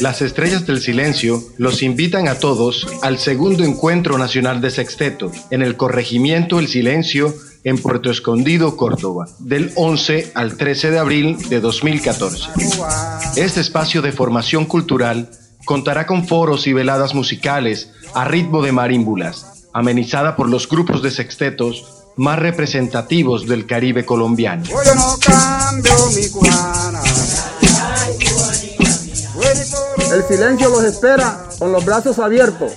Las Estrellas del Silencio los invitan a todos al segundo encuentro nacional de sexteto en el corregimiento El Silencio en Puerto Escondido, Córdoba, del 11 al 13 de abril de 2014. Este espacio de formación cultural contará con foros y veladas musicales a ritmo de marímbulas, amenizada por los grupos de sextetos más representativos del Caribe colombiano. El silencio los espera con los brazos abiertos.